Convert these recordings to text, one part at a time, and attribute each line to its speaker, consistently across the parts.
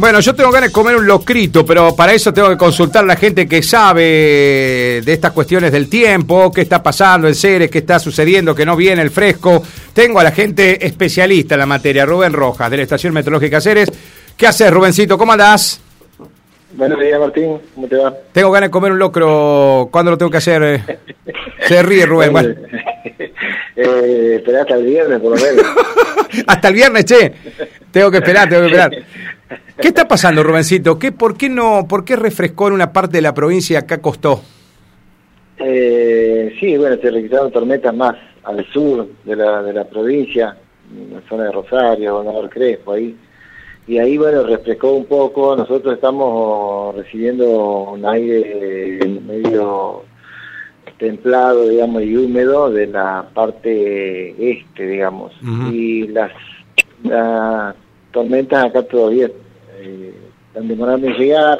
Speaker 1: Bueno, yo tengo ganas de comer un locrito, pero para eso tengo que consultar a la gente que sabe de estas cuestiones del tiempo, qué está pasando en Ceres, qué está sucediendo, que no viene el fresco. Tengo a la gente especialista en la materia, Rubén Rojas, de la Estación Meteorológica Ceres. ¿Qué haces, Rubencito? ¿Cómo andás?
Speaker 2: Buenos días, Martín. ¿Cómo te va?
Speaker 1: Tengo ganas de comer un locro. ¿Cuándo lo tengo que hacer? Se ríe, Rubén. Bueno.
Speaker 2: Eh, esperá hasta el viernes, por lo menos.
Speaker 1: hasta el viernes, che. Tengo que esperar, tengo que esperar. ¿Qué está pasando, Rubencito? ¿Qué, por, qué no, ¿Por qué refrescó en una parte de la provincia y acá costó?
Speaker 2: Eh, sí, bueno, se registraron tormentas más al sur de la, de la provincia, en la zona de Rosario, Gobernador Crespo, ahí. Y ahí, bueno, refrescó un poco. Nosotros estamos recibiendo un aire medio templado, digamos, y húmedo de la parte este, digamos. Y las, las tormentas acá todavía eh, están demorando en llegar.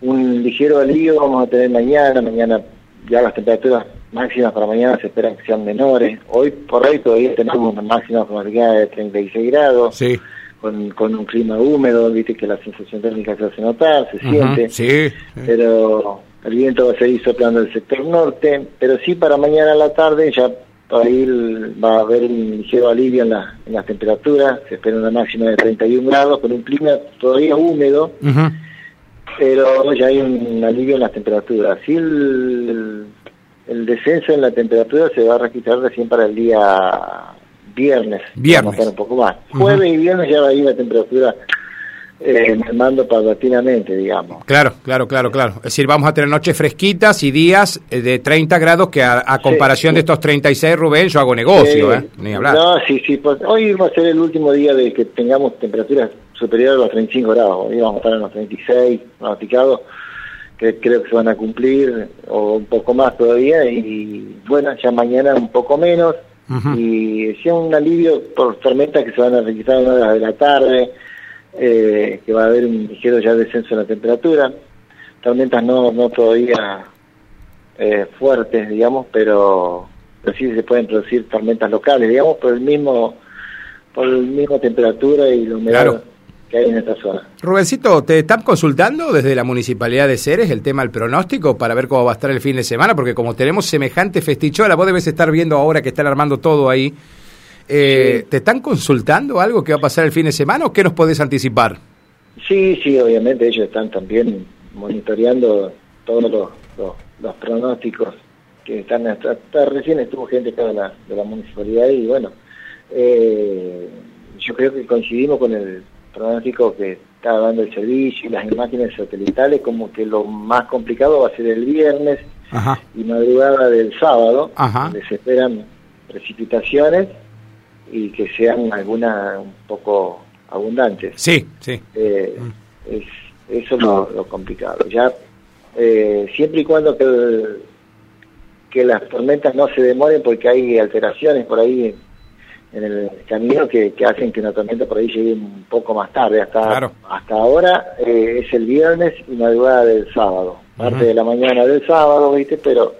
Speaker 2: Un ligero alivio vamos a tener mañana, mañana ya las temperaturas máximas para mañana se esperan que sean menores. Hoy por hoy todavía tenemos una máxima probabilidad de 36 grados.
Speaker 1: Sí.
Speaker 2: Con, con un clima húmedo, viste que la sensación térmica se hace notar, se siente,
Speaker 1: sí,
Speaker 2: pero el viento va a seguir soplando del sector norte, pero sí para mañana a la tarde ya por ahí va a haber un ligero alivio en, la, en las temperaturas, se espera una máxima de 31 grados, con un clima todavía húmedo, pero ya hay un alivio en las temperaturas. Sí, el, el, descenso en la temperatura se va a registrar recién para el día viernes.
Speaker 1: Viernes.
Speaker 2: un poco más. Jueves y viernes ya va a ir la temperatura eh, mermando paulatinamente, digamos.
Speaker 1: Claro, claro, claro, claro. Es decir, vamos a tener noches fresquitas y días eh, de 30 grados que a, comparación de estos 36, Rubén, yo hago negocio, ¿eh? Ni hablar.
Speaker 2: No, sí, sí. Pues, hoy va a ser el último día de que tengamos temperaturas superiores a los 35 grados. Hoy vamos a estar en los 36 pronosticados, que creo que se van a cumplir, o un poco más todavía. Y bueno, ya mañana un poco menos. Y decía un alivio por tormentas que se van a registrar en horas de la tarde eh, que va a haber un ligero ya descenso en la temperatura, tormentas no, no todavía eh, fuertes, digamos, pero, pero, sí se pueden producir tormentas locales, digamos, por el mismo por el mismo temperatura y la humedad que hay en esta zona.
Speaker 1: Rubencito, ¿te están consultando desde la Municipalidad de Ceres el tema del pronóstico para ver cómo va a estar el fin de semana? Porque como tenemos semejante festichola, vos debes estar viendo ahora que están armando todo ahí, eh, ¿Te están consultando algo que va a pasar el fin de semana o qué nos podés anticipar?
Speaker 2: Sí, sí, obviamente ellos están también monitoreando todos los, los, pronósticos que están hasta, recién estuvo gente acá de la, de la municipalidad y bueno, eh, yo creo que coincidimos con el pronóstico que está dando el servicio y las imágenes satelitales como que lo más complicado va a ser el viernes y madrugada del sábado, donde se esperan precipitaciones y que sean algunas un poco abundantes.
Speaker 1: Sí, sí.
Speaker 2: Eh, es, eso es lo, complicado. Ya eh, siempre y cuando que, que las tormentas no se demoren porque hay alteraciones por ahí en, el camino que, hacen que una tormenta por ahí llegue un poco más tarde. Hasta, hasta ahora eh, es el viernes y madrugada del sábado. Parte de la mañana del sábado, ¿viste? Pero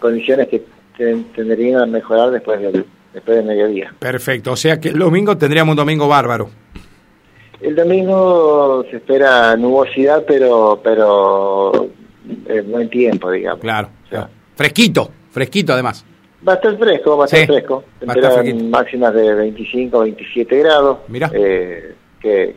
Speaker 2: condiciones que tendrían a mejorar después del después del mediodía.
Speaker 1: Perfecto, o sea que el domingo tendríamos un domingo bárbaro.
Speaker 2: El domingo se espera nubosidad, pero pero en buen tiempo, digamos.
Speaker 1: Claro, fresquito, fresquito además.
Speaker 2: Va a estar fresco, va a estar fresco. Máximas de 25, 27 grados.
Speaker 1: Mira.
Speaker 2: Eh, que,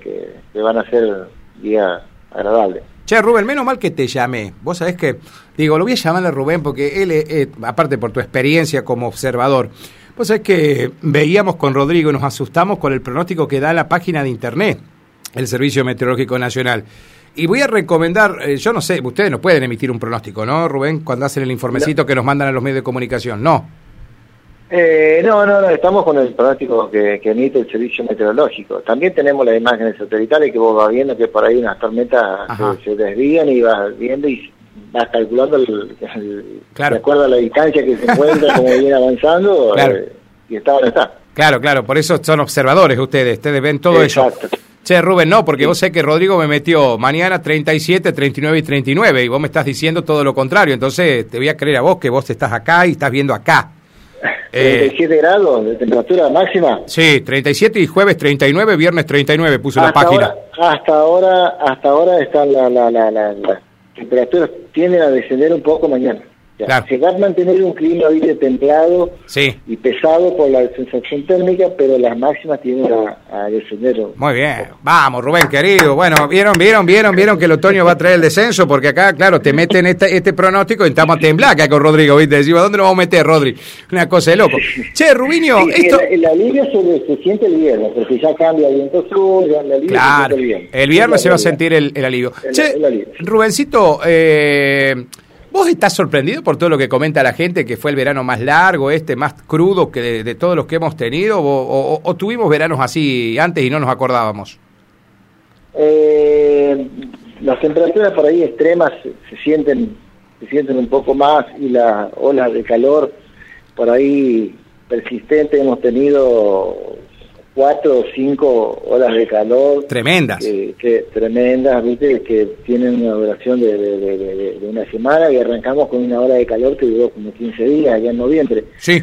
Speaker 2: que, van a ser día agradable.
Speaker 1: Che, Rubén, menos mal que te llamé. Vos sabés que, digo, lo voy a llamar a Rubén porque él, eh, aparte por tu experiencia como observador, pues es que veíamos con Rodrigo y nos asustamos con el pronóstico que da la página de internet, el Servicio Meteorológico Nacional. Y voy a recomendar, eh, yo no sé, ustedes no pueden emitir un pronóstico, ¿no, Rubén? Cuando hacen el informecito que nos mandan a los medios de comunicación, no.
Speaker 2: Eh, no, no, no, estamos con el pronóstico que, emite el servicio meteorológico. También tenemos las imágenes satelitales que vos vas viendo que por ahí unas tormentas se, desvían y vas viendo y vas calculando el, de acuerdo a la distancia que se encuentra, como viene avanzando, eh, y está donde está.
Speaker 1: Claro, claro, por eso son observadores ustedes, ustedes ven todo Exacto. eso. Che, Rubén, no, porque vos sé que Rodrigo me metió mañana 37, 39 y 39, y vos me estás diciendo todo lo contrario, entonces te voy a creer a vos que vos estás acá y estás viendo acá.
Speaker 2: 37 eh, grados de temperatura máxima.
Speaker 1: Sí, 37 y jueves 39, viernes 39, puso la página.
Speaker 2: hasta ahora, hasta ahora están la, la, la, la, temperaturas tienden a descender un poco mañana. Se va a mantener un clima templado y pesado por la sensación térmica, pero las máximas tienen a, descender.
Speaker 1: Muy bien, vamos Rubén querido. Bueno, vieron, vieron, vieron, vieron que el otoño va a traer el descenso, porque acá, claro, te meten este, este pronóstico y estamos a temblar acá con Rodrigo, ¿viste? Decimos, ¿dónde nos vamos a meter, Rodri? Una cosa de loco. Che, Rubinho, esto...
Speaker 2: El, alivio se, siente el viernes, porque ya cambia el viento sur, ya el alivio
Speaker 1: claro, el viernes. El viernes se va a sentir el, alivio. che, Rubencito, eh ¿Vos estás sorprendido por todo lo que comenta la gente, que fue el verano más largo, este, más crudo que de, todos los que hemos tenido? O, tuvimos veranos así antes y no nos acordábamos?
Speaker 2: Eh, las temperaturas por ahí extremas se, sienten se sienten un poco más y las olas de calor por ahí persistentes hemos tenido cuatro o cinco horas de calor.
Speaker 1: Tremendas.
Speaker 2: que, tremendas, ¿viste? Que tienen una duración de, una semana y arrancamos con una hora de calor que duró como 15 días allá en noviembre.
Speaker 1: Sí.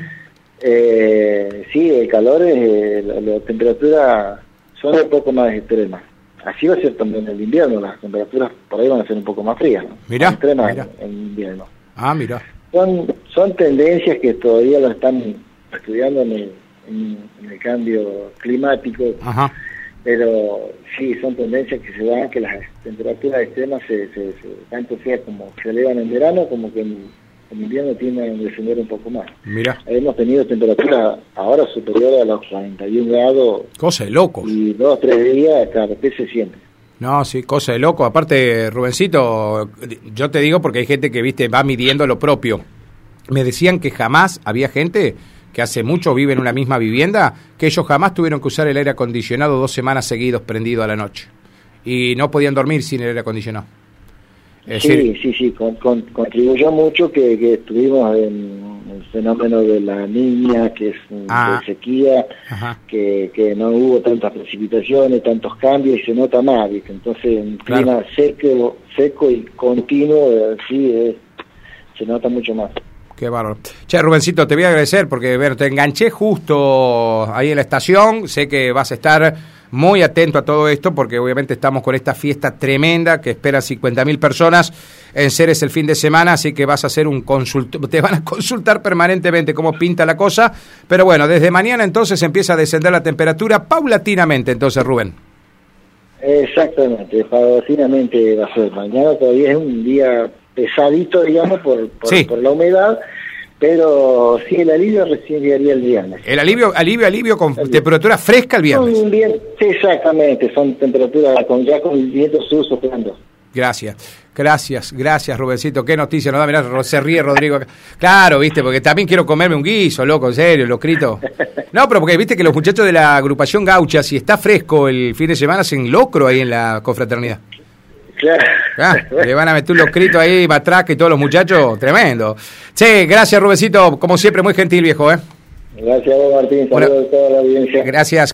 Speaker 2: Eh, sí, el calor, es, la, temperatura son un poco más extremas. Así va a ser también el invierno, las temperaturas por ahí van a ser un poco más frías, ¿no?
Speaker 1: Mira,
Speaker 2: extremas En, invierno.
Speaker 1: Ah, mira.
Speaker 2: Son, son tendencias que todavía lo están estudiando en el en, el cambio climático. Pero sí, son tendencias que se dan, que las temperaturas extremas, se, se, tanto sea como se elevan en verano, como que en, invierno tienden a descender un poco más.
Speaker 1: Mira.
Speaker 2: Hemos tenido temperaturas ahora superiores a los 41 grados.
Speaker 1: Cosa de loco.
Speaker 2: Y dos o tres días, claro, que se siente.
Speaker 1: No, sí, cosa de loco. Aparte, Rubencito, yo te digo porque hay gente que, viste, va midiendo lo propio. Me decían que jamás había gente que hace mucho viven en una misma vivienda, que ellos jamás tuvieron que usar el aire acondicionado dos semanas seguidos prendido a la noche. Y no podían dormir sin el aire acondicionado.
Speaker 2: sí, sí, sí, contribuyó mucho que, estuvimos en el fenómeno de la niña, que es ah. de sequía, que, no hubo tantas precipitaciones, tantos cambios y se nota más, entonces un clima seco, seco y continuo, sí, se nota mucho más.
Speaker 1: Qué bárbaro. Che, Rubencito, te voy a agradecer porque ver, te enganché justo ahí en la estación. Sé que vas a estar muy atento a todo esto porque obviamente estamos con esta fiesta tremenda que espera 50.000 personas en Ceres el fin de semana, así que vas a hacer un consult te van a consultar permanentemente cómo pinta la cosa, pero bueno, desde mañana entonces empieza a descender la temperatura paulatinamente, entonces Rubén.
Speaker 2: Exactamente, paulatinamente va a ser. Mañana todavía es un día pesadito, digamos, por, por, la humedad, pero sí, el alivio recién llegaría el viernes.
Speaker 1: El alivio, alivio, alivio con temperatura fresca el viernes.
Speaker 2: exactamente, son temperaturas con, ya con el viento sur soplando.
Speaker 1: Gracias, gracias, gracias Rubencito. Qué noticia nos da, mirá, se ríe Rodrigo. Claro, viste, porque también quiero comerme un guiso, loco, en serio, lo escrito. No, pero porque viste que los muchachos de la agrupación Gaucha, si está fresco el fin de semana, hacen locro ahí en la confraternidad. Ah, le van a meter un locrito ahí, matraca y todos los muchachos, tremendo. Sí, gracias Rubecito, como siempre, muy gentil viejo, ¿eh?
Speaker 2: Gracias a vos Martín, saludos a toda la audiencia.
Speaker 1: Gracias.